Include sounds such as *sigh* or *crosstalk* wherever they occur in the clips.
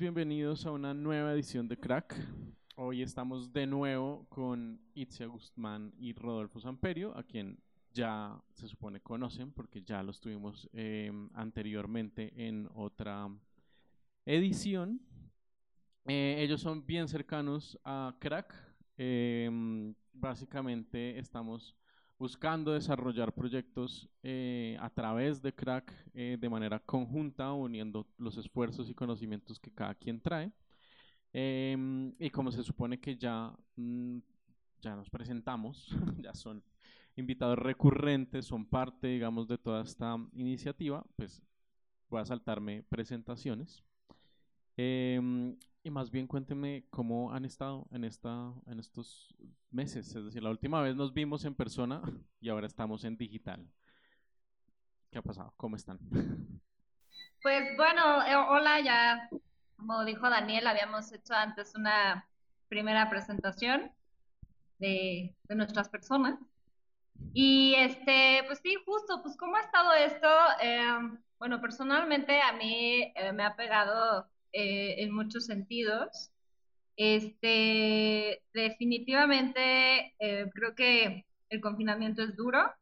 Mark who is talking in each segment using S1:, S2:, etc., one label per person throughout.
S1: bienvenidos a una nueva edición de Crack. Hoy estamos de nuevo con Itzia Guzmán y Rodolfo Samperio, a quien ya se supone conocen porque ya los tuvimos em, anteriormente en otra edición. Eh, ellos son bien cercanos a Crack. Em, básicamente estamos buscando desarrollar proyectos eh, a través de Crack eh, de manera conjunta, uniendo los esfuerzos y conocimientos que cada quien trae. Em, y como se supone que ya, mm, ya nos presentamos, *laughs* ya son invitados recurrentes, son parte, digamos, de toda esta iniciativa, pues voy a saltarme presentaciones. Y más bien cuéntenme cómo han estado en, esta, en estos meses. Es decir, la última vez nos vimos en persona *laughs* y ahora estamos en digital. ¿Qué ha pasado? ¿Cómo están? *laughs*
S2: Pues bueno, eh, hola, ya como dijo Daniel, habíamos hecho antes una primera presentación de, de nuestras personas. Y este, pues sí, justo, pues cómo ha estado esto. Em, bueno, personalmente a mí eh, me ha pegado eh, en muchos sentidos. Este, definitivamente eh, creo que el confinamiento es duro.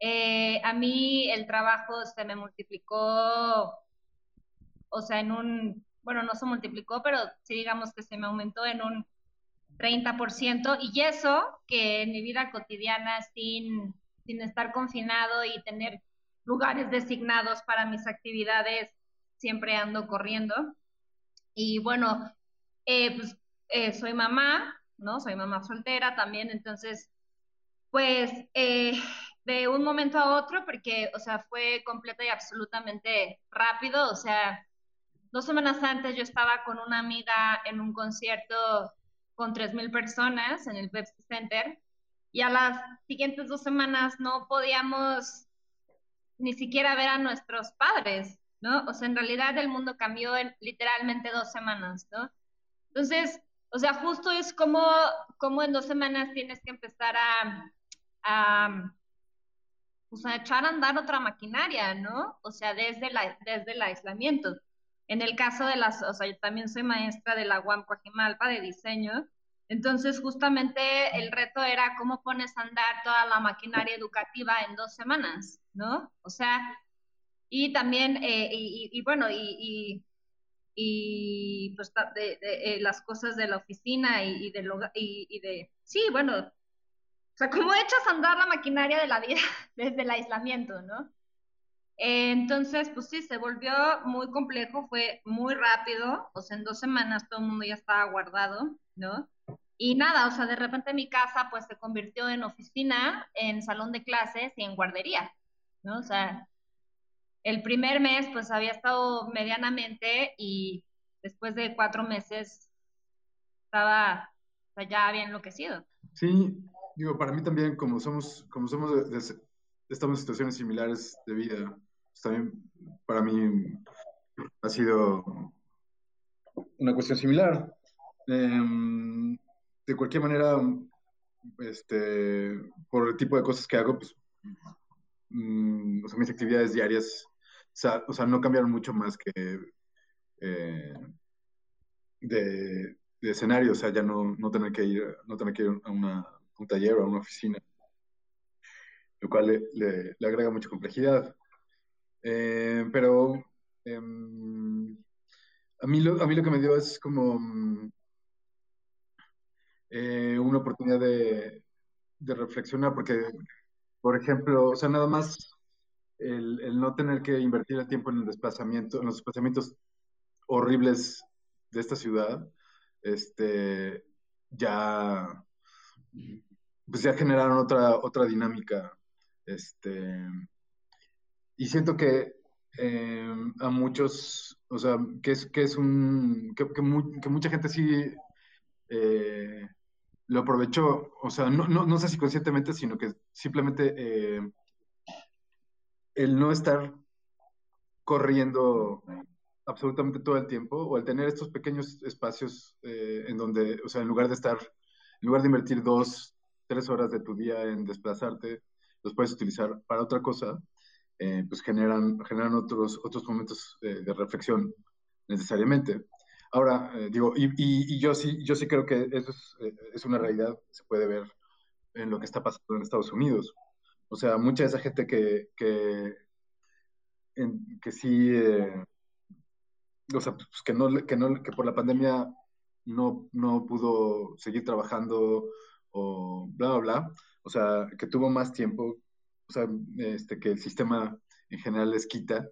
S2: Eh, a mí el trabajo se me multiplicó, o sea, en un, bueno, no se multiplicó, pero sí digamos que se me aumentó en un 30%, y eso que en mi vida cotidiana sin, sin estar confinado y tener lugares designados para mis actividades siempre ando corriendo. Y bueno, eh, pues eh, soy mamá, ¿no? Soy mamá soltera también, entonces, pues eh, de un momento a otro, porque, o sea, fue completa y absolutamente rápido, o sea, dos semanas antes yo estaba con una amiga en un concierto con 3.000 personas en el Pepsi Center y a las siguientes dos semanas no podíamos ni siquiera ver a nuestros padres. ¿No? O sea, en realidad el mundo cambió en literalmente dos semanas, ¿no? Entonces, o sea, justo es como, como en dos semanas tienes que empezar a, a, pues a echar a andar otra maquinaria, ¿no? O sea, desde, la, desde el aislamiento. En el caso de las, o sea, yo también soy maestra de la UAM Coajimalpa de diseño, entonces justamente el reto era cómo pones a andar toda la maquinaria educativa en dos semanas, ¿no? O sea, y también, eh, y, bueno, y, y, pues de, eh, las cosas de la oficina y, de, y, de, sí, bueno, o sea, cómo echas a andar la maquinaria de la vida *laughs* desde el aislamiento, ¿no? entonces, pues sí, se volvió muy complejo, fue muy rápido, o sea, en dos semanas todo el mundo ya estaba guardado, ¿no? Y nada, o sea, de repente mi casa pues se convirtió en oficina, en salón de clases y en guardería, ¿no? O sea, el primer mes pues había estado medianamente y después de cuatro meses estaba ya había enloquecido.
S3: Sí, digo, para mí también, como somos, como somos estamos en situaciones similares de vida, pues también para mí ha sido una cuestión similar. Em, de cualquier manera, este, por el tipo de cosas que hago, pues, mm, o sea, mis actividades diarias o sea, no cambiaron mucho más que eh, de, escenario, o sea, ya no, no, tener que ir, no tener que ir a, una, un taller o a una oficina, lo cual le, agrega mucha complejidad. Eh, pero em, a, mí lo, a mí lo que me dio es como eh, una oportunidad de, de reflexionar, porque, por ejemplo, o sea, nada más el, no tener que invertir el tiempo en el desplazamiento, en los desplazamientos horribles de esta ciudad, este, ya, pues ya generaron otra, otra dinámica, este, y siento que eh, a muchos, o sea, que es, que es un, que, mucha gente sí eh, lo aprovechó, o sea, no, no, no, sé si conscientemente, sino que simplemente eh, el no estar corriendo absolutamente todo el tiempo o el tener estos pequeños espacios eh, en donde, o sea, en lugar de estar, en lugar de invertir dos, tres horas de tu día en desplazarte, los puedes utilizar para otra cosa, eh, pues generan, generan otros, otros momentos de reflexión necesariamente. Ahora, eh, digo, y, y, yo, sí, yo sí creo que eso es, eh, es, una realidad, se puede ver en lo que está pasando en Estados Unidos. O sea, mucha de esa gente que, que, que sí, eh, o sea, pues que, no, que, no, que por la pandemia no, no pudo seguir trabajando o bla, bla, bla. O sea, que tuvo más tiempo, o sea, este, que el sistema en general les quita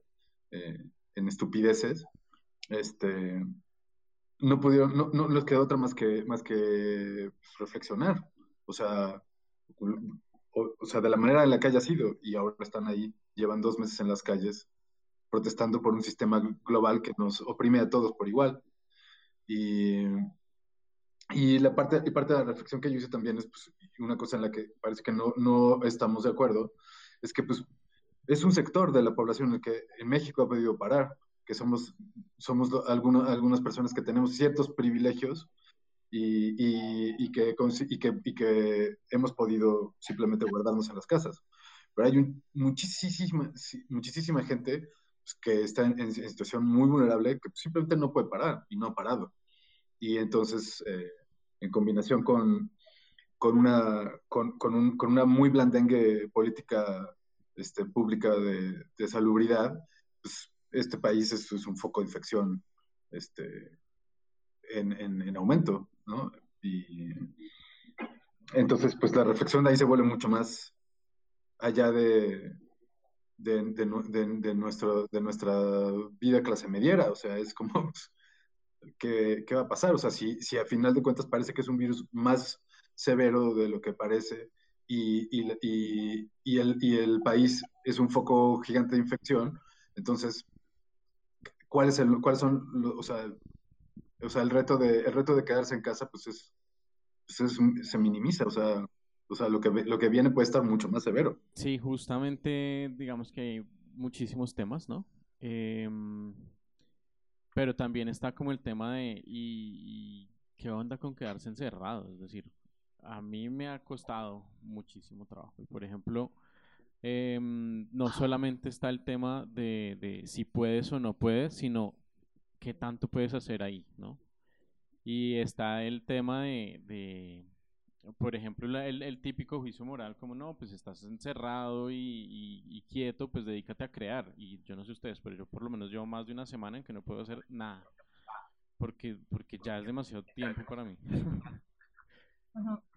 S3: en estupideces. Este, no pudieron, no, no les quedó otra más que, más que reflexionar. O sea, o, sea, de la manera en la que haya sido. Y ahora están ahí, llevan dos meses en las calles protestando por un sistema global que nos oprime a todos por igual. Y, y la parte, y parte de la reflexión que yo hice también es pues, una cosa en la que parece que no, no estamos de acuerdo, es que pues, es un sector de la población en el que en México ha podido parar que somos, somos algunas, algunas personas que tenemos ciertos privilegios y, y, que, y, que, y, que, hemos podido simplemente guardarnos en las casas. Pero hay muchísima, muchísima gente pues, que está en, situación muy vulnerable que simplemente no puede parar y no ha parado. Y entonces, eh, en combinación con, con, una, con, con, un, con, una muy blandengue política este, pública de, de salubridad, pues este país es, un foco de infección este, en, en, aumento, ¿no? Y entonces, pues la reflexión de ahí se vuelve mucho más allá de, de, nuestro, de nuestra vida clase mediera, o sea, es como, pues, ¿qué, ¿qué, va a pasar? O sea, si, si a final de cuentas parece que es un virus más severo de lo que parece y, y, y, y el, país es un foco gigante de infección, entonces cuál cuáles son, o sea, o sea, el reto de, el reto de quedarse en casa, pues es, pues se minimiza, o sea, o sea, lo que, lo que viene puede estar mucho más severo.
S1: Sí, justamente, digamos que hay muchísimos temas, ¿no? Em, pero también está como el tema de, y, qué onda con quedarse encerrado? Es decir, a mí me ha costado muchísimo trabajo. Por ejemplo, Em, no solamente está el tema de, si puedes o no puedes, sino qué tanto puedes hacer ahí, ¿no? Y está el tema de, por ejemplo, el, típico juicio moral, como no, pues estás encerrado y, quieto, pues dedícate a crear. Y yo no sé ustedes, pero yo por lo menos llevo más de una semana en que no puedo hacer nada, porque, porque ya es demasiado tiempo para mí. *laughs*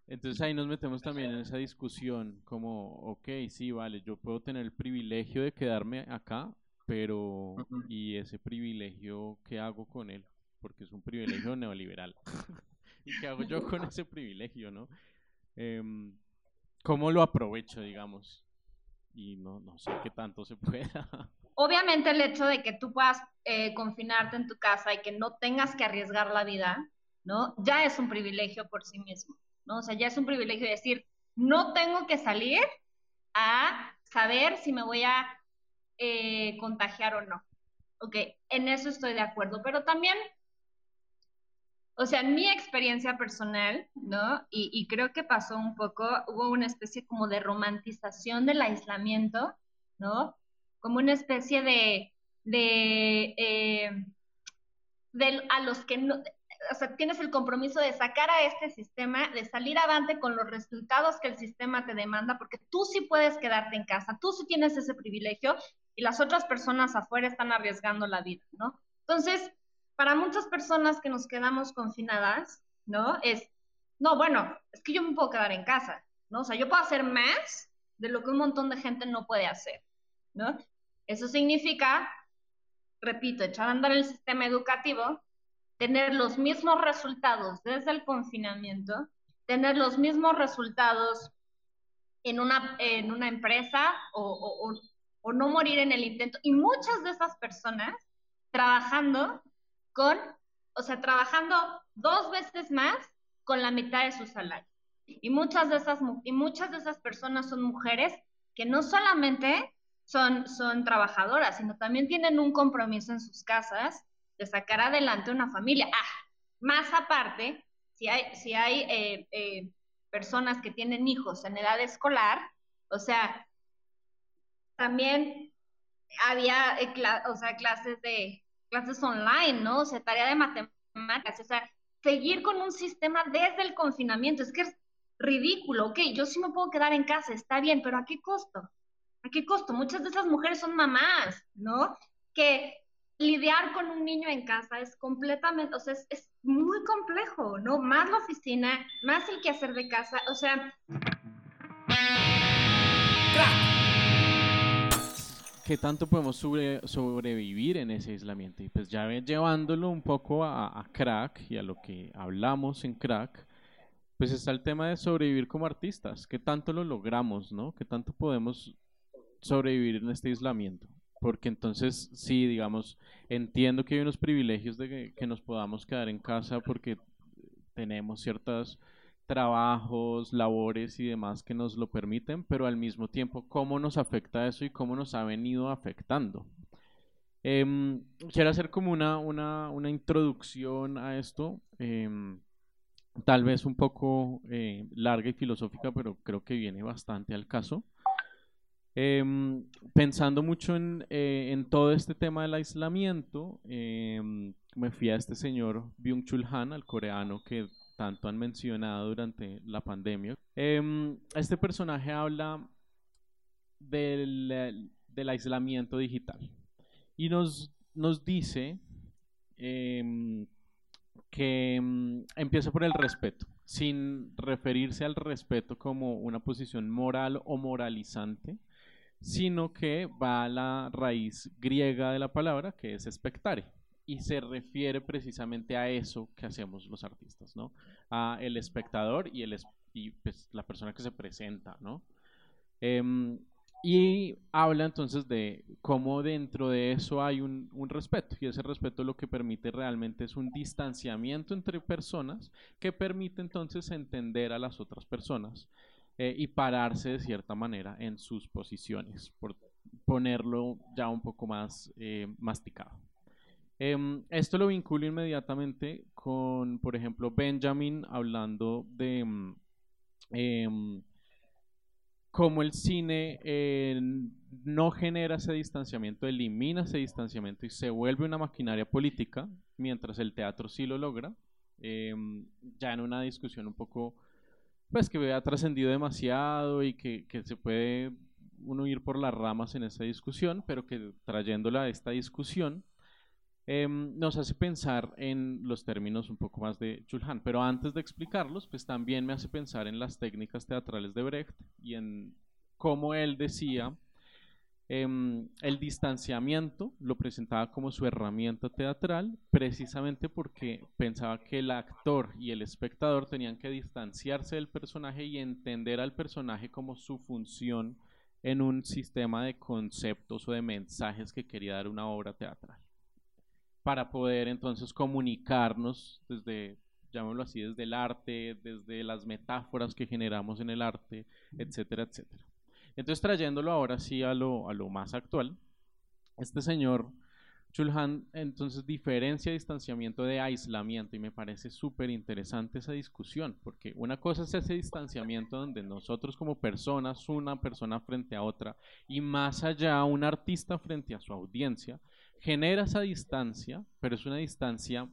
S1: Entonces ahí nos metemos también en esa discusión, como, ok, sí, vale, yo puedo tener el privilegio de quedarme acá, pero ¿y ese privilegio qué hago con él? Porque es un privilegio neoliberal. *laughs* ¿Y qué hago yo con ese privilegio, no? Em, ¿Cómo lo aprovecho, digamos? Y no, no sé qué tanto se pueda. *laughs*
S2: Obviamente el hecho de que tú puedas eh, confinarte en tu casa y que no tengas que arriesgar la vida, ¿no? Ya es un privilegio por sí mismo. ¿no? O sea, ya es un privilegio decir, no tengo que salir a saber si me voy a eh, contagiar o no. Ok, en eso estoy de acuerdo, pero también, o sea, en mi experiencia personal, ¿no? Y, creo que pasó un poco, hubo una especie como de romantización del aislamiento, ¿no? Como una especie de, de, eh, de a los que no, o sea, tienes el compromiso de sacar a este sistema, de salir adelante con los resultados que el sistema te demanda, porque tú sí puedes quedarte en casa, tú sí tienes ese privilegio y las otras personas afuera están arriesgando la vida, ¿no? Entonces, para muchas personas que nos quedamos confinadas, ¿no? Es, no, bueno, es que yo me puedo quedar en casa, ¿no? O sea, yo puedo hacer más de lo que un montón de gente no puede hacer, ¿no? Eso significa, repito, echar a andar el sistema educativo, tener los mismos resultados desde el confinamiento, tener los mismos resultados en una, en una empresa o, o, no morir en el intento. Y muchas de esas personas trabajando con, o sea, trabajando dos veces más con la mitad de su salario. Y muchas de esas, y muchas de esas personas son mujeres que no solamente son, son trabajadoras, sino también tienen un compromiso en sus casas de sacar adelante una familia. Ah, más aparte, si hay, si hay eh, eh, personas que tienen hijos en edad escolar, o sea, también había eh, clases de clases online, ¿no? O sea, tarea de matemáticas, o sea, seguir con un sistema desde el confinamiento, es que es ridículo, ok, yo sí me puedo quedar en casa, está bien, pero ¿a qué costo? ¿A qué costo? Muchas de esas mujeres son mamás, ¿no? Que lidiar con un niño en casa es completamente, o sea, es, es muy complejo, ¿no? Más la oficina, más el quehacer de casa, o sea...
S1: ¿Qué tanto podemos sobrevivir en ese aislamiento? Y pues ya llevándolo un poco a, crack y a lo que hablamos en crack, pues está el tema de sobrevivir como artistas. ¿Qué tanto lo logramos, no? ¿Qué tanto podemos sobrevivir en este aislamiento? Porque entonces, sí, digamos, entiendo que hay unos privilegios de que, nos podamos quedar en casa porque tenemos ciertos trabajos, labores y demás que nos lo permiten, pero al mismo tiempo, ¿cómo nos afecta eso y cómo nos ha venido afectando? Em, quiero hacer como una, una, una introducción a esto. Eh, tal vez un poco eh, larga y filosófica, pero creo que viene bastante al caso. Em, pensando mucho en, eh, en, todo este tema del aislamiento, me fui a este señor Byung-Chul Han, al coreano que tanto han mencionado durante la pandemia. Em, este personaje habla del, del, aislamiento digital y nos, nos dice que mm, empieza por el respeto, sin referirse al respeto como una posición moral o moralizante, sino que va a la raíz griega de la palabra, que es expectare, y se refiere precisamente a eso que hacemos los artistas, ¿no? A el espectador y, el, y pues, la persona que se presenta, ¿no? Em, y habla entonces de cómo dentro de eso hay un, respeto, y ese respeto lo que permite realmente es un distanciamiento entre personas que permite entonces entender a las otras personas eh, y pararse de cierta manera en sus posiciones, por ponerlo ya un poco más eh, masticado. Em, esto lo vinculo inmediatamente con, por ejemplo, Benjamin hablando de... Em, como el cine eh, no genera ese distanciamiento, elimina ese distanciamiento y se vuelve una maquinaria política, mientras el teatro sí lo logra, em, ya en una discusión un poco, pues que ha trascendido demasiado y que, que se puede uno ir por las ramas en esa discusión, pero que trayéndola a esta discusión, Em, nos hace pensar en los términos un poco más de Chulhan. Pero antes de explicarlos, pues también me hace pensar en las técnicas teatrales de Brecht y en cómo él decía em, el distanciamiento lo presentaba como su herramienta teatral, precisamente porque pensaba que el actor y el espectador tenían que distanciarse del personaje y entender al personaje como su función en un sistema de conceptos o de mensajes que quería dar una obra teatral para poder entonces comunicarnos desde, llamémoslo así, desde el arte, desde las metáforas que generamos en el arte, etcétera, etcétera. Entonces, trayéndolo ahora sí a lo, a lo más actual, este señor Chulhan entonces diferencia distanciamiento de aislamiento y me parece súper interesante esa discusión, porque una cosa es ese distanciamiento donde nosotros como personas, una persona frente a otra y más allá un artista frente a su audiencia, genera esa distancia, pero es una distancia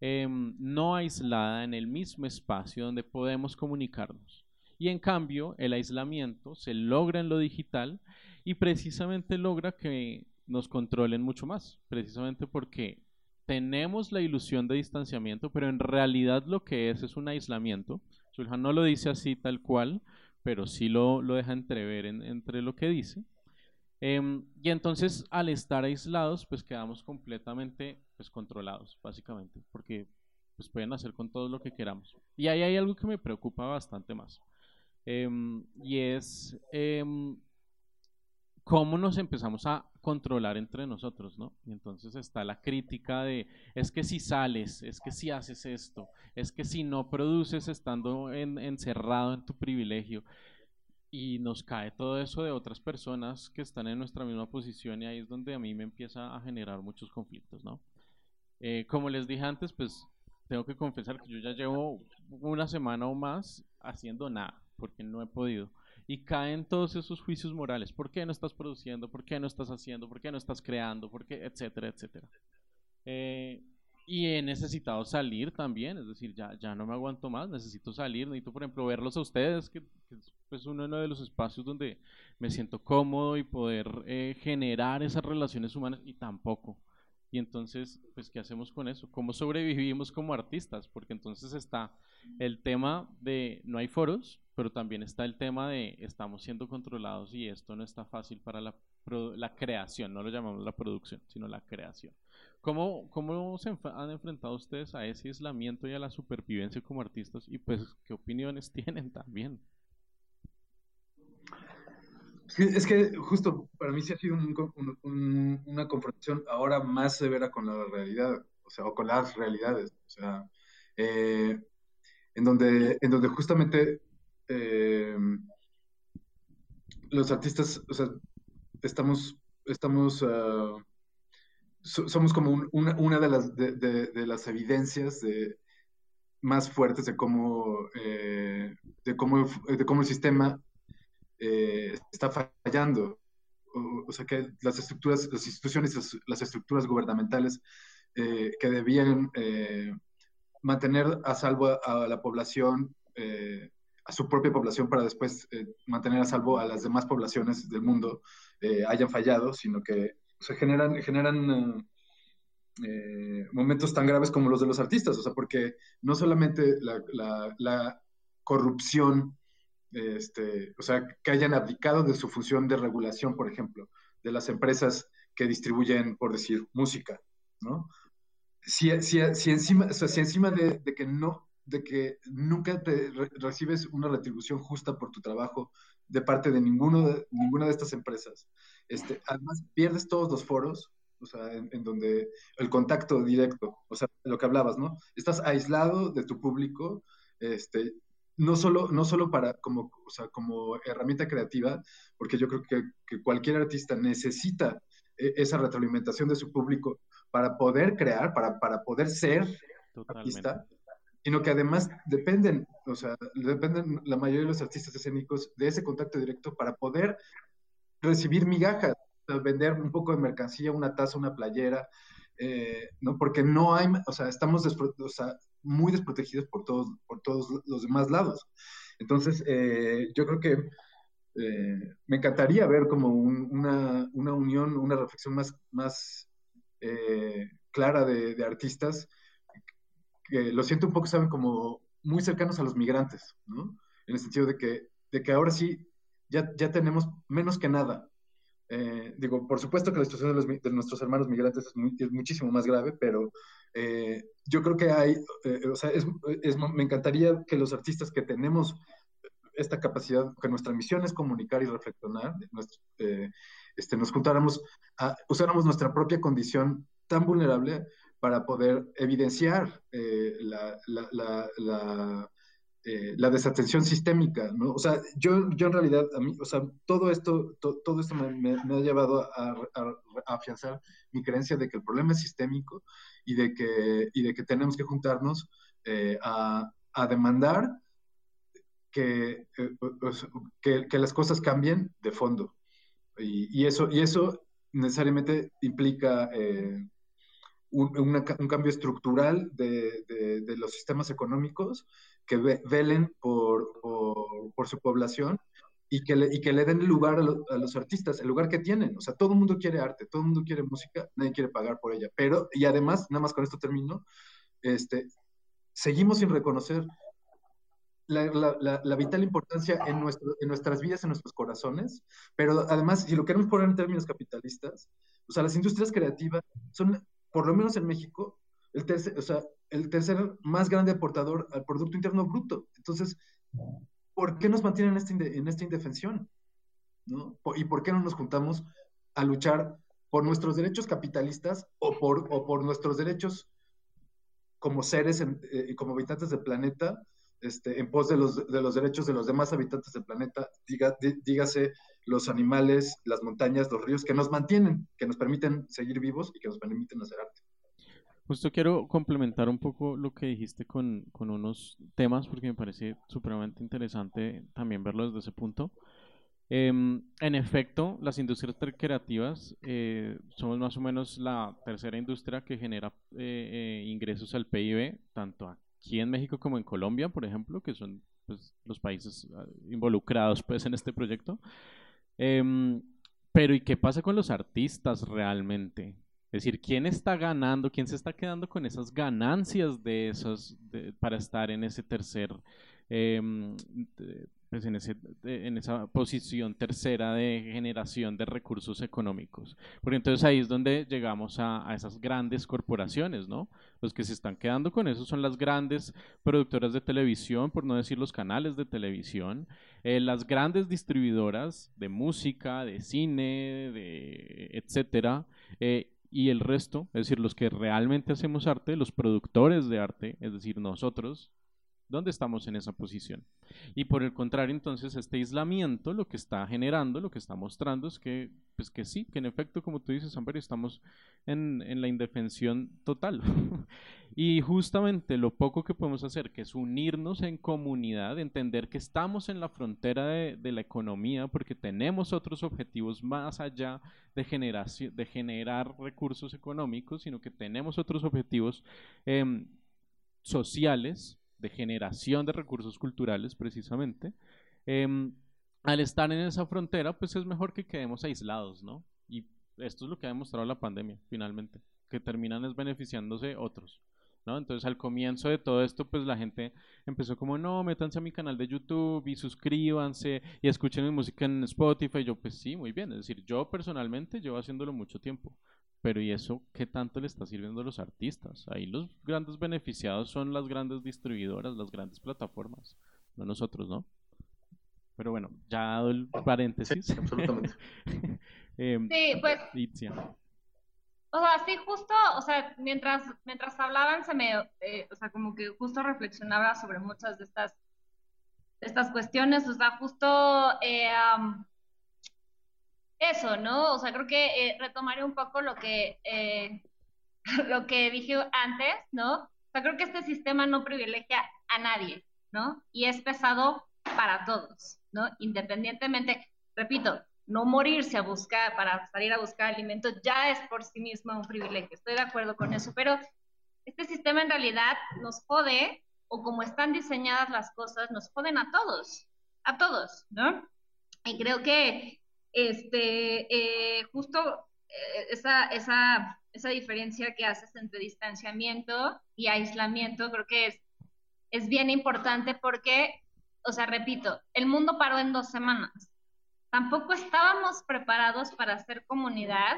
S1: em, no aislada en el mismo espacio donde podemos comunicarnos. Y en cambio, el aislamiento se logra en lo digital y precisamente logra que nos controlen mucho más, precisamente porque tenemos la ilusión de distanciamiento, pero en realidad lo que es es un aislamiento. Sulhan no lo dice así tal cual, pero sí lo, lo deja entrever entre lo que dice. Em, y entonces al estar aislados, pues quedamos completamente pues, controlados, básicamente, porque pues pueden hacer con todo lo que queramos. Y ahí hay algo que me preocupa bastante más. Em, y es em, cómo nos empezamos a controlar entre nosotros, ¿no? Y entonces está la crítica de, es que si sales, es que si haces esto, es que si no produces estando encerrado en tu privilegio, y nos cae todo eso de otras personas que están en nuestra misma posición y ahí es donde a mí me empieza a generar muchos conflictos, ¿no? Eh, como les dije antes, pues tengo que confesar que yo ya llevo una semana o más haciendo nada, porque no he podido. Y caen todos esos juicios morales. ¿Por qué no estás produciendo? ¿Por qué no estás haciendo? ¿Por qué no estás creando? ¿Por qué? Etcétera, etcétera. Eh, y he necesitado salir también, es decir, ya, ya no me aguanto más, necesito salir, necesito, por ejemplo, verlos a ustedes, que, es pues, uno de los espacios donde me siento cómodo y poder eh, generar esas relaciones humanas, y tampoco. Y entonces, pues, ¿qué hacemos con eso? ¿Cómo sobrevivimos como artistas? Porque entonces está el tema de no hay foros, pero también está el tema de estamos siendo controlados y esto no está fácil para la, la creación, no lo llamamos la producción, sino la creación. ¿Cómo, ¿Cómo se han enfrentado ustedes a ese aislamiento y a la supervivencia como artistas? Y pues, ¿qué opiniones *laughs* tienen también?
S3: es que justo para mí sí ha sido una confrontación ahora más severa con la realidad, o sea, o con las realidades, o sea, eh, en, donde, en donde justamente eh, los artistas, o sea, estamos, estamos somos como una, de, las, de, las evidencias más fuertes de cómo, eh, de cómo, de cómo el sistema eh, está fallando. O, sea, que las estructuras, las instituciones, las, estructuras gubernamentales eh, que debían mantener a salvo a, la población, a su propia población para después mantener a salvo a las demás poblaciones del mundo, hayan fallado, sino que se generan, generan eh, momentos tan graves como los de los artistas, o sea, porque no solamente la, corrupción, este, o sea, que hayan abdicado de su función de regulación, por ejemplo, de las empresas que distribuyen, por decir, música, ¿no? Si, si, si encima, o sea, si encima de, que no, de que nunca te recibes una retribución justa por tu trabajo de parte de, ninguno de ninguna de estas empresas, este, además pierdes todos los foros, o sea, en, donde el contacto directo, o sea, lo que hablabas, ¿no? Estás aislado de tu público, este, no solo, no solo para, como, o sea, como herramienta creativa, porque yo creo que, que cualquier artista necesita e, esa retroalimentación de su público para poder crear, para, para poder ser artista, sino que además dependen, o sea, dependen la mayoría de los artistas escénicos de ese contacto directo para poder recibir migajas, vender un poco de mercancía, una taza, una playera, eh, ¿no? Porque no hay, o sea, estamos muy desprotegidos por todos, por todos los demás lados. Entonces, eh, yo creo que eh, me encantaría ver como una, una, unión, una reflexión más, más clara de, de, artistas que lo siento un poco, saben, como muy cercanos a los migrantes, ¿no? En el sentido de que, de que ahora sí ya, ya tenemos menos que nada. Eh, digo, por supuesto que la situación de, nuestros hermanos migrantes es, muchísimo más grave, pero eh, yo creo que hay, eh, o sea, me encantaría que los artistas que tenemos esta capacidad, que nuestra misión es comunicar y reflexionar, este, nos juntáramos, a, usáramos nuestra propia condición tan vulnerable para poder evidenciar la, la eh, la desatención sistémica, ¿no? O sea, yo, yo en realidad, a mí, o sea, todo esto, todo esto me, ha llevado a, afianzar mi creencia de que el problema es sistémico y de que, y de que tenemos que juntarnos eh, a, demandar que, eh, que, que, las cosas cambien de fondo. Y, eso, y eso necesariamente implica un, un, cambio estructural de, de, los sistemas económicos que velen por, por, su población y que, le, y que le den lugar a, los artistas, el lugar que tienen. O sea, todo el mundo quiere arte, todo el mundo quiere música, nadie quiere pagar por ella. Pero, y además, nada más con esto termino, este, seguimos sin reconocer la, la, la, vital importancia en, nuestro, en nuestras vidas, en nuestros corazones, pero además, si lo queremos poner en términos capitalistas, o sea, las industrias creativas son por lo menos en México, el tercer, o sea, el tercer más grande aportador al Producto Interno Bruto. Entonces, ¿por qué nos mantienen en, este, en esta indefensión? ¿no? ¿Y por qué no nos juntamos a luchar por nuestros derechos capitalistas o por, o por nuestros derechos como seres y eh, como habitantes del planeta este, en pos de los, de los derechos de los demás habitantes del planeta, dígase los animales, las montañas, los ríos, que nos mantienen, que nos permiten seguir vivos y que nos permiten hacer arte.
S1: Justo quiero complementar un poco lo que dijiste con, unos temas, porque me parece supremamente interesante también verlo desde ese punto. Em, en efecto, las industrias creativas eh, somos más o menos la tercera industria que genera eh, eh, ingresos al PIB, tanto aquí en México como en Colombia, por ejemplo, que son pues, los países ah, involucrados pues, en este proyecto. Em, pero ¿y qué pasa con los artistas realmente? Es decir, ¿quién está ganando? ¿Quién se está quedando con esas ganancias de esos para estar en ese tercer em, pues, en, ese, en esa posición tercera de generación de recursos económicos. Porque entonces ahí es donde llegamos a, esas grandes corporaciones, ¿no? Los que se están quedando con eso son las grandes productoras de televisión, por no decir los canales de televisión, eh, las grandes distribuidoras de música, de cine, de etcétera, eh, y el resto, es decir, los que realmente hacemos arte, los productores de arte, es decir, nosotros, ¿Dónde estamos en esa posición? Y por el contrario, entonces, este aislamiento lo que está generando, lo que está mostrando es que, pues que sí, que en efecto, como tú dices, Amber, estamos en, en la indefensión total. *laughs* y justamente lo poco que podemos hacer, que es unirnos en comunidad, entender que estamos en la frontera de, la economía porque tenemos otros objetivos más allá de, generación, de generar recursos económicos, sino que tenemos otros objetivos eh, sociales de generación de recursos culturales precisamente, em, al estar en esa frontera, pues es mejor que quedemos aislados, ¿no? Y esto es lo que ha demostrado la pandemia, finalmente, que terminan es beneficiándose otros. ¿No? Entonces al comienzo de todo esto, pues la gente empezó como, no, métanse a mi canal de YouTube y suscríbanse y escuchen mi música en Spotify. Yo, pues sí, muy bien. Es decir, yo personalmente llevo haciéndolo mucho tiempo. Pero ¿y eso qué tanto le está sirviendo a los artistas? Ahí los grandes beneficiados son las grandes distribuidoras, las grandes plataformas, no nosotros, ¿no? Pero bueno, ya dado el paréntesis.
S3: Sí, absolutamente. *laughs*
S1: Em,
S2: sí, pues. O sea, sí, justo, o sea, mientras, mientras hablaban, se me, eh, o sea, como que justo reflexionaba sobre muchas de estas, de estas cuestiones, o sea, justo eh, eso, ¿no? O sea, creo que eh, retomaré un poco lo que, eh, *laughs* lo que dije antes, ¿no? O sea, creo que este sistema no privilegia a nadie, ¿no? Y es pesado para todos, ¿no? Independientemente, repito, no morirse a buscar, para salir a buscar alimentos, ya es por sí mismo un privilegio. Estoy de acuerdo con eso, pero este sistema en realidad nos jode, o como están diseñadas las cosas, nos joden a todos, a todos, ¿no? Y creo que este, eh, justo eh, esa, esa, esa diferencia que haces entre distanciamiento y aislamiento creo que es, es bien importante porque, o sea, repito, el mundo paró en dos semanas. Tampoco estábamos preparados para hacer comunidad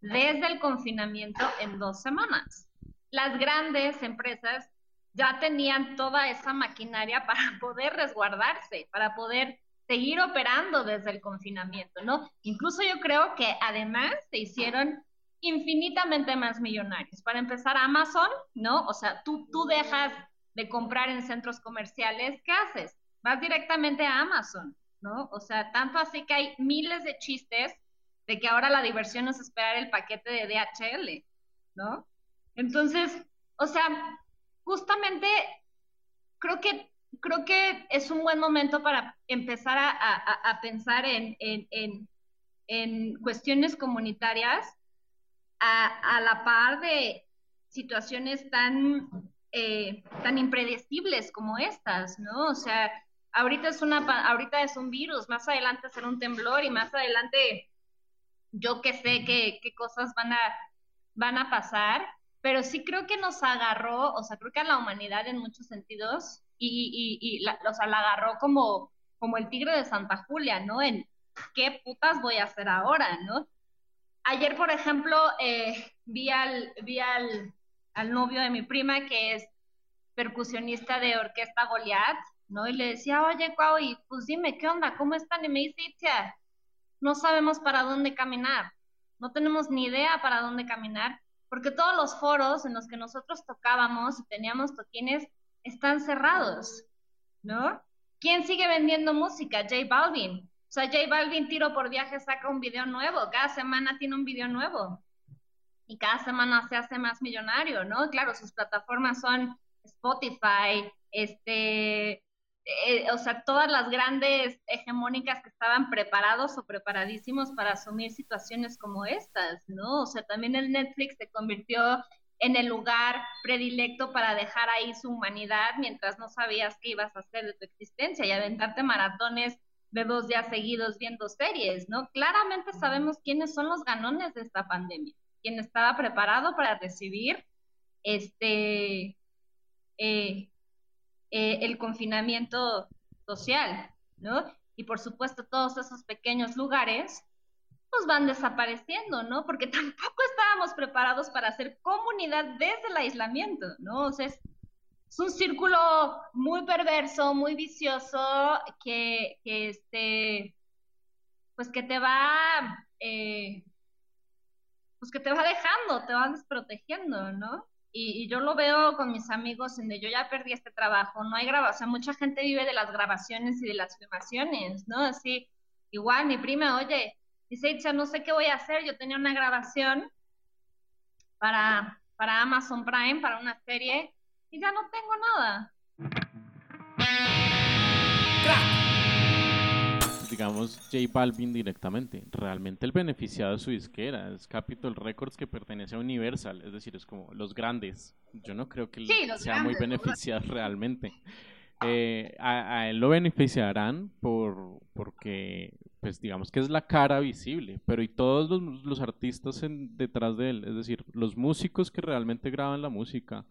S2: desde el confinamiento en dos semanas. Las grandes empresas ya tenían toda esa maquinaria *laughs* para poder resguardarse, para poder seguir operando desde el confinamiento, ¿no? Incluso yo creo que además se hicieron infinitamente más millonarios. Para empezar, Amazon, ¿no? O sea, tú, tú dejas de comprar en centros comerciales, ¿qué haces? Vas directamente a Amazon, ¿no? O sea, tanto así que hay miles de chistes de que ahora la diversión es esperar el paquete de DHL, ¿no? Entonces, o sea, justamente creo que creo que es un buen momento para empezar a, pensar en, cuestiones comunitarias a, la par de situaciones tan, eh, tan impredecibles como estas, ¿no? O sea, ahorita es, una, ahorita es un virus, más adelante será un temblor y más adelante yo que sé qué, cosas van a, van a pasar, pero sí creo que nos agarró, o sea, creo que a la humanidad en muchos sentidos y, y, la, agarró como, como el tigre de Santa Julia, ¿no? En qué putas voy a hacer ahora, ¿no? Ayer, por ejemplo, eh, vi, al, vi al, al, novio de mi prima, que es percusionista de orquesta Goliath, ¿no? Y le decía, oye, Cuau, y pues dime, ¿qué onda? ¿Cómo están? Y me dice, tía, no sabemos para dónde caminar, no tenemos ni idea para dónde caminar, porque todos los foros en los que nosotros tocábamos y teníamos toquines están cerrados, ¿no? ¿Quién sigue vendiendo música? J Balvin. O sea, J Balvin tiro por viaje saca un video nuevo, cada semana tiene un video nuevo y cada semana se hace más millonario, ¿no? Claro, sus plataformas son Spotify, este, eh, o sea, todas las grandes hegemónicas que estaban preparados o preparadísimos para asumir situaciones como estas, ¿no? O sea, también el Netflix se convirtió en el lugar predilecto para dejar ahí su humanidad mientras no sabías qué ibas a hacer de tu existencia y aventarte maratones de dos días seguidos viendo series, ¿no? Claramente sabemos quiénes son los ganones de esta pandemia, quién estaba preparado para recibir este eh, eh, el confinamiento social, ¿no? Y por supuesto todos esos pequeños lugares pues van desapareciendo, ¿no? Porque *laughs* tampoco preparados para hacer comunidad desde el aislamiento, ¿no? O sea, es, un círculo muy perverso, muy vicioso, que, que este, pues que te va, eh, pues que te va dejando, te va desprotegiendo, ¿no? Y, yo lo veo con mis amigos en de yo ya perdí este trabajo, no hay grabación, mucha gente vive de las grabaciones y de las filmaciones, ¿no? Así, igual mi prima, oye, dice, no sé qué voy a hacer, yo tenía una grabación para, para Amazon Prime, para una serie, y ya no tengo nada
S1: digamos, J Balvin directamente. Realmente el beneficiado de su disquera es Capitol Records que pertenece a Universal, es decir, es como los grandes. Yo no creo que sea muy beneficiado *laughs* realmente. Eh, a, él lo beneficiarán por porque pues digamos que es la cara visible, pero y todos los, los artistas en, detrás de él, es decir, los músicos que realmente graban la música,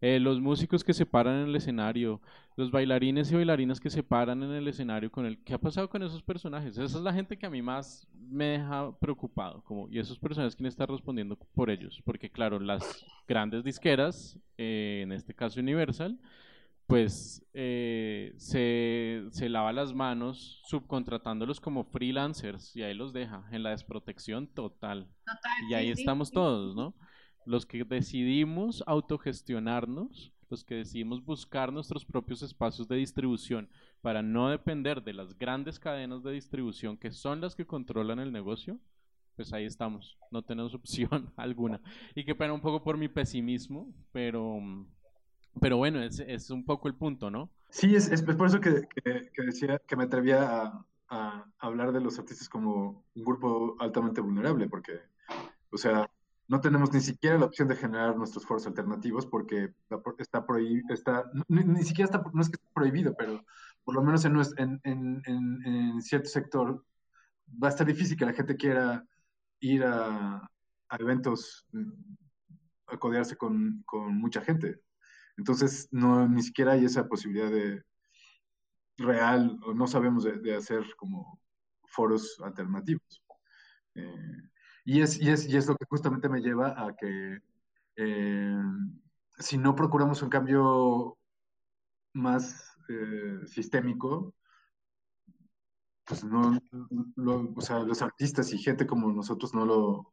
S1: eh, los músicos que se paran en el escenario, los bailarines y bailarinas que se paran en el escenario con él. ¿Qué ha pasado con esos personajes? Esa es la gente que a mí más me deja preocupado. Como, y esos personajes, ¿quién está respondiendo por ellos? Porque claro, las grandes disqueras, eh, en este caso Universal, pues eh, se, se, lava las manos subcontratándolos como freelancers y ahí los deja en la desprotección total. y ahí estamos todos, ¿no? los que decidimos autogestionarnos, los que decidimos buscar nuestros propios espacios de distribución para no depender de las grandes cadenas de distribución que son las que controlan el negocio, pues ahí estamos, no tenemos *laughs* opción alguna. Y que pena un poco por mi pesimismo, pero, pero bueno, es, es un poco el punto, ¿no?
S3: Sí, es, es por eso que, que, decía que me atrevía a, hablar de los artistas como un grupo altamente vulnerable, porque, o sea, no tenemos ni siquiera la opción de generar nuestros foros alternativos porque está prohibido, está, ni, siquiera está, no es que esté prohibido, pero por lo menos en, en, en, cierto sector va a estar difícil que la gente quiera ir a, a eventos, a codearse con, con, mucha gente. Entonces, no, ni siquiera hay esa posibilidad de real, o no sabemos de, hacer como foros alternativos. Eh, y es, y, es, y es lo que justamente me lleva a que eh, si no procuramos un cambio más eh, sistémico, pues no, o sea, los artistas y gente como nosotros no lo, o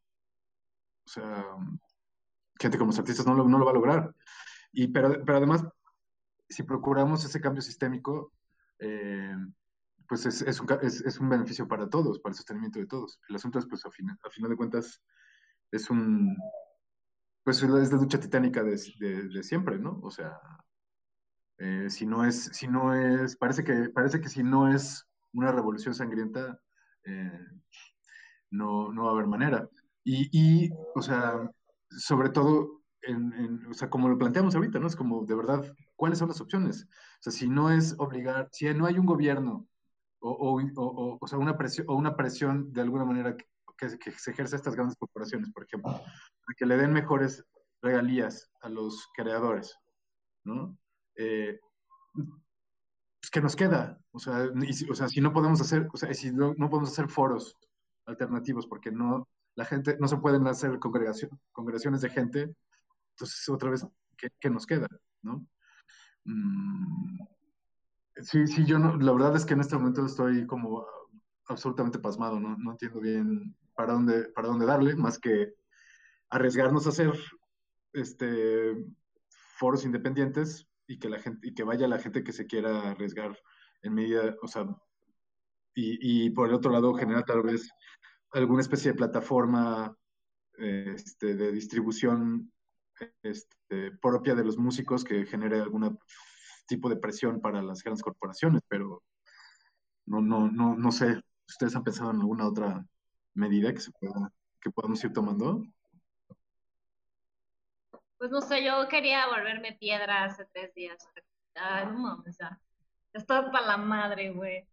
S3: sea, gente como los artistas no lo, no lo va a lograr. Y, pero, pero además, si procuramos ese cambio sistémico, eh, pues es, es, un, es, un, beneficio para todos, para el sostenimiento de todos. El asunto es, pues, a final de cuentas, es un, pues es la lucha titánica de, de, siempre, ¿no? O sea, eh, si no es, si no es, parece que, parece que si no es una revolución sangrienta, eh, no, no va a haber manera. Y, y o sea, sobre todo, en, en, o sea, como lo planteamos ahorita, ¿no? Es como, de verdad, ¿cuáles son las opciones? O sea, si no es obligar, si no hay un gobierno o, o, o, sea, una presión, o una presión de alguna manera que, que, se ejerce a estas grandes corporaciones, por ejemplo, para que le den mejores regalías a los creadores, ¿no? Eh, pues, ¿Qué nos queda? O sea, o sea, si no podemos hacer, o sea, si no, no, podemos hacer foros alternativos porque no, la gente, no se pueden hacer congregación, congregaciones de gente, entonces otra vez, ¿qué, nos queda? ¿no? Mm, Sí, sí, yo no, la verdad es que en este momento estoy como absolutamente pasmado, no, no entiendo bien para dónde, para dónde darle, más que arriesgarnos a hacer este foros independientes y que la gente, y que vaya la gente que se quiera arriesgar en medida, o sea, y, y por el otro lado generar tal vez alguna especie de plataforma este, de distribución este, propia de los músicos que genere alguna tipo de presión para las grandes corporaciones, pero no, no, no, no sé, ¿ustedes han pensado en alguna otra medida que se pueda, que podamos ir tomando?
S2: Pues no sé, yo quería volverme piedra hace tres días. Ay, no ya. Está para la madre, güey.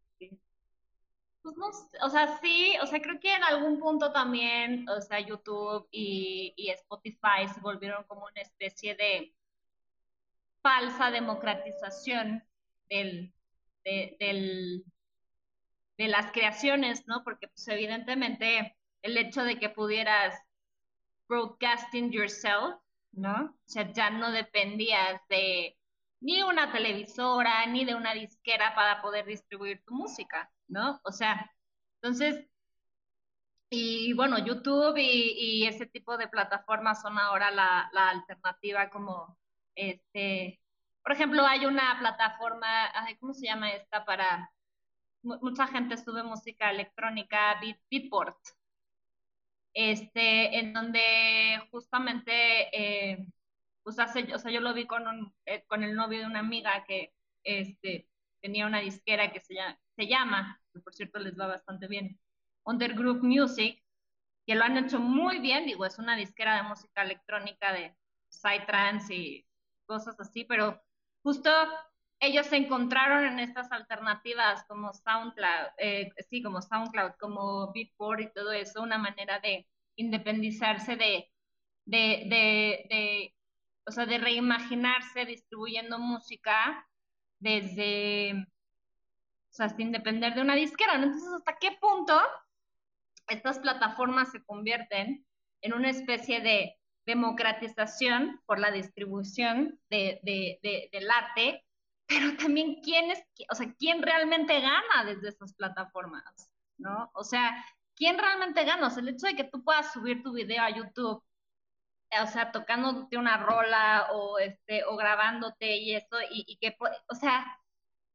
S2: Pues no o sea, sí, o sea, creo que en algún punto también, o sea, YouTube y, y Spotify se volvieron como una especie de falsa democratización del, de, del, de las creaciones, ¿no? Porque pues evidentemente el hecho de que pudieras broadcasting yourself, ¿no? O sea, ya no dependías de ni una televisora, ni de una disquera para poder distribuir tu música, ¿no? O sea, entonces, y bueno, YouTube y, ese tipo de plataformas son ahora la, alternativa como, este, por ejemplo, hay una plataforma, ¿cómo se llama esta? Para, mucha gente sube música electrónica, Beat, Beatport, este, en donde justamente, eh, pues hace, o sea, yo lo vi con, un, eh, con el novio de una amiga que este, tenía una disquera que se llama, que por cierto les va bastante bien, Undergroup Music, que lo han hecho muy bien, digo, es una disquera de música electrónica de psytrance y cosas así, pero justo ellos se encontraron en estas alternativas como SoundCloud, eh, sí, como SoundCloud, como Beatport y todo eso, una manera de independizarse de, de, de, de, o sea, de reimaginarse distribuyendo música desde, o sea, sin depender de una disquera. Entonces, ¿hasta qué punto estas plataformas se convierten en una especie de democratización por la distribución de, de, del arte pero también quién es, o sea, quién realmente gana desde esas plataformas, ¿no? O sea, ¿quién realmente gana? O sea, el hecho de que tú puedas subir tu video a YouTube, o sea, tocándote una rola o este, o grabándote y eso, y, y que, o sea,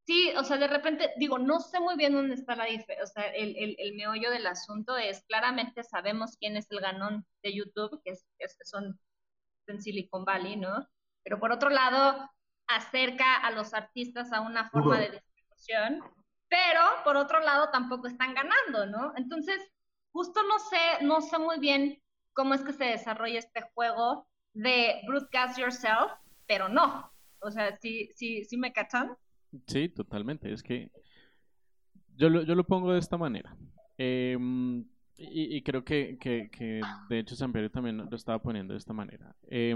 S2: sí, o sea, de repente, digo, no sé muy bien dónde está la diferencia, o sea, el, el, el, meollo del asunto es, claramente sabemos quién es el ganón de YouTube, que, es, que son en Silicon Valley, ¿no? Pero por otro lado, acerca a los artistas a una forma de distribución, pero por otro lado tampoco están ganando, ¿no? Entonces, justo no sé, no sé muy bien cómo es que se desarrolla este juego de broadcast yourself, pero no. O sea, sí, sí, sí me cachan.
S1: Sí, totalmente. Es que yo lo, yo lo pongo de esta manera. Em, y, creo que, que, que, de hecho San Pedro también lo estaba poniendo de esta manera. Eh,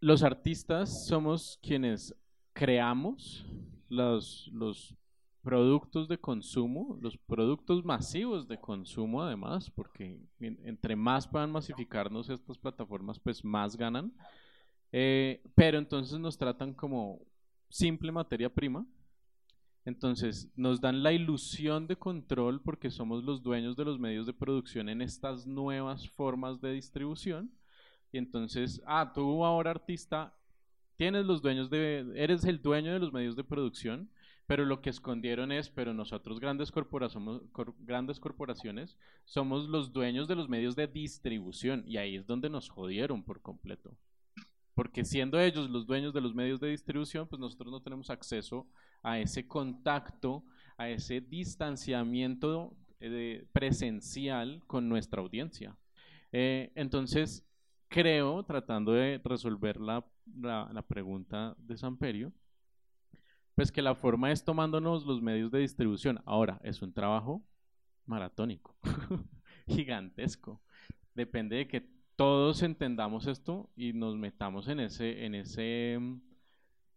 S1: los artistas somos quienes creamos los, los productos de consumo, los productos masivos de consumo además, porque entre más puedan masificarnos estas plataformas, pues más ganan. Eh, pero entonces nos tratan como simple materia prima. Entonces nos dan la ilusión de control porque somos los dueños de los medios de producción en estas nuevas formas de distribución y entonces, ah, tú ahora artista, tienes los dueños de, eres el dueño de los medios de producción, pero lo que escondieron es, pero nosotros grandes, corporaciones, grandes corporaciones somos los dueños de los medios de distribución y ahí es donde nos jodieron por completo. Porque siendo ellos los dueños de los medios de distribución, pues nosotros no tenemos acceso a ese contacto, a ese distanciamiento eh, presencial con nuestra audiencia. Eh, entonces, creo, tratando de resolver la, la, pregunta de Samperio, pues que la forma es tomándonos los medios de distribución. Ahora, es un trabajo maratónico, *laughs* gigantesco. Depende de que todos entendamos esto y nos metamos en ese, en ese, en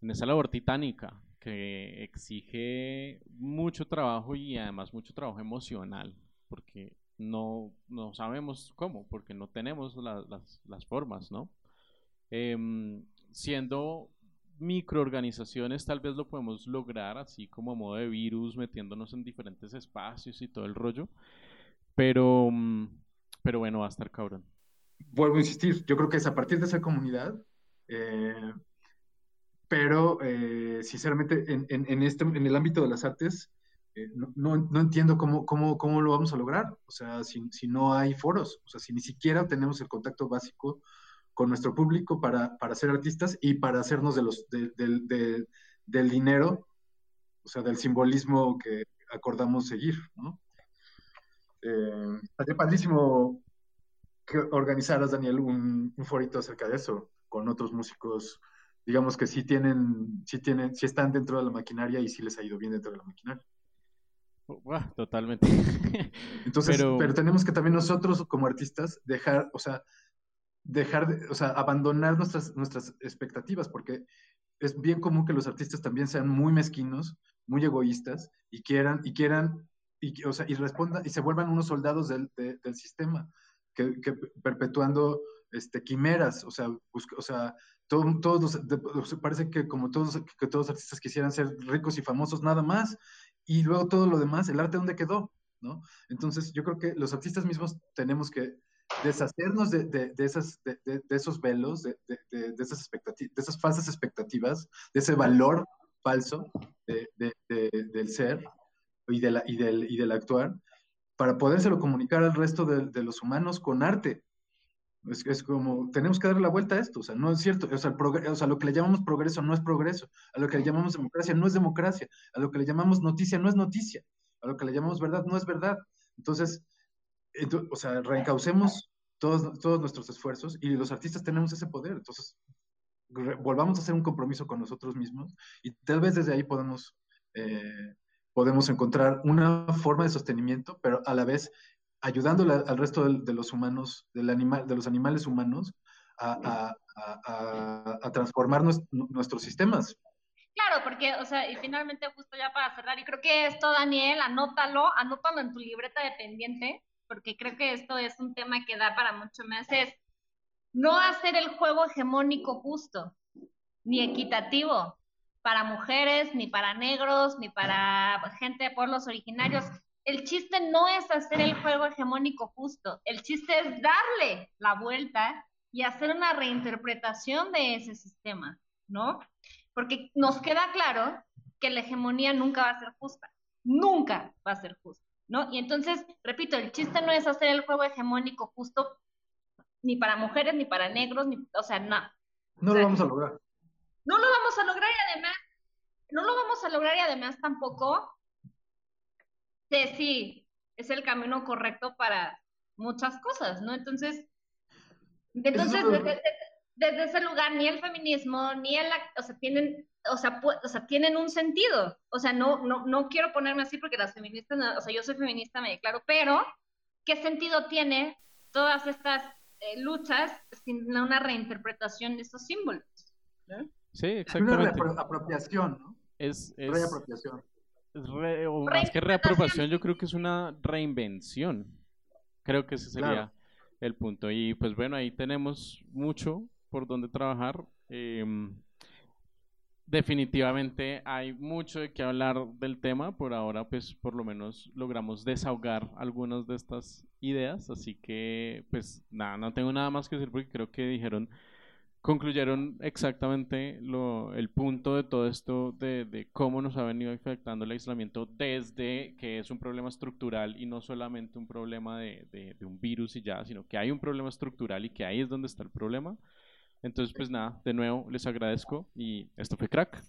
S1: esa labor titánica que exige mucho trabajo y además mucho trabajo emocional, porque no, no sabemos cómo, porque no tenemos las, las, formas, ¿no? Em, siendo microorganizaciones tal vez lo podemos lograr así como a modo de virus metiéndonos en diferentes espacios y todo el rollo. Pero mm, pero bueno va a estar cabrón.
S3: Vuelvo a insistir yo creo que es a partir de esa comunidad eh, pero eh, sinceramente en, en, este en el ámbito de las artes eh, no, no, entiendo cómo, cómo, cómo, lo vamos a lograr, o sea, si, si, no hay foros, o sea, si ni siquiera tenemos el contacto básico con nuestro público para, para ser artistas y para hacernos de los, del dinero, o sea, del simbolismo que acordamos seguir, ¿no? Eh, padrísimo que organizaras, Daniel, un, un forito acerca de eso, con otros músicos, digamos que sí tienen, sí tienen, sí están dentro de la maquinaria y sí les ha ido bien dentro de la maquinaria.
S1: totalmente. *laughs*
S3: Entonces, pero... pero... tenemos que también nosotros como artistas dejar, o sea, dejar, de, o sea, abandonar nuestras, nuestras expectativas, porque es bien común que los artistas también sean muy mezquinos, muy egoístas y quieran, y quieran, y, o sea, y respondan, y se vuelvan unos soldados del, del sistema, que, perpetuando este, quimeras, o sea, busca, o sea, todo, todos parece que como todos, que todos los artistas quisieran ser ricos y famosos nada más, y luego todo lo demás, el arte dónde quedó, ¿no? Entonces yo creo que los artistas mismos tenemos que deshacernos de, de, de esas, de, esos velos, de, esas expectativas, de esas falsas expectativas, de ese valor falso del ser y, de la, y, del, y del actuar, para podérselo comunicar al resto de, los humanos con arte. Es, es, como, tenemos que darle la vuelta a esto, o sea, no es cierto, o sea, el o sea, lo que le llamamos progreso no es progreso, a lo que le llamamos democracia no es democracia, a lo que le llamamos noticia no es noticia, a lo que le llamamos verdad no es verdad. Entonces, o sea, reencaucemos todos, todos nuestros esfuerzos y los artistas tenemos ese poder. Entonces, volvamos a hacer un compromiso con nosotros mismos y tal vez desde ahí podemos, eh, podemos encontrar una forma de sostenimiento, pero a la vez ayudándole al resto de, los humanos, del animal, de los animales humanos, a, a, transformar nuestros sistemas.
S2: Claro, porque, o sea, y finalmente justo ya para cerrar, y creo que esto, Daniel, anótalo, anótalo en tu libreta de pendiente, porque creo que esto es un tema que da para mucho más, es no hacer el juego hegemónico justo, ni equitativo, para mujeres, ni para negros, ni para gente de pueblos originarios. El chiste no es hacer el juego hegemónico justo, el chiste es darle la vuelta y hacer una reinterpretación de ese sistema, ¿no? Porque nos queda claro que la hegemonía nunca va a ser justa, nunca va a ser justa. ¿No? Y entonces, repito, el chiste no es hacer el juego hegemónico justo ni para mujeres, ni para negros, ni, o sea, no.
S3: No lo vamos a lograr.
S2: No lo vamos a lograr y además, no lo vamos a lograr y además tampoco sé si es el camino correcto para muchas cosas, ¿no? Entonces, entonces desde, desde, ese lugar ni el feminismo, ni el, o sea, tienen o sea, o sea, tienen un sentido. O sea, no, no, no quiero ponerme así porque las feministas, o sea, yo soy feminista, me declaro, pero ¿qué sentido tiene todas estas eh, luchas sin una reinterpretación de estos símbolos?
S1: Sí, exactamente.
S3: Una reapropiación, ¿no?
S1: Es, es
S3: reapropiación.
S1: o más que reapropiación, yo creo que es una reinvención. Creo que ese sería el punto. Y pues bueno, ahí tenemos mucho por donde trabajar. Eh, definitivamente hay mucho de qué hablar del tema. Por ahora, pues por lo menos logramos desahogar algunas de estas ideas. Así que, pues nada, no tengo nada más que decir porque creo que dijeron, concluyeron exactamente lo, el punto de todo esto de, de cómo nos ha venido afectando el aislamiento desde que es un problema estructural y no solamente un problema de, de un virus y ya, sino que hay un problema estructural y que ahí es donde está el problema. Entonces, pues nada, de nuevo les agradezco y esto fue Crack.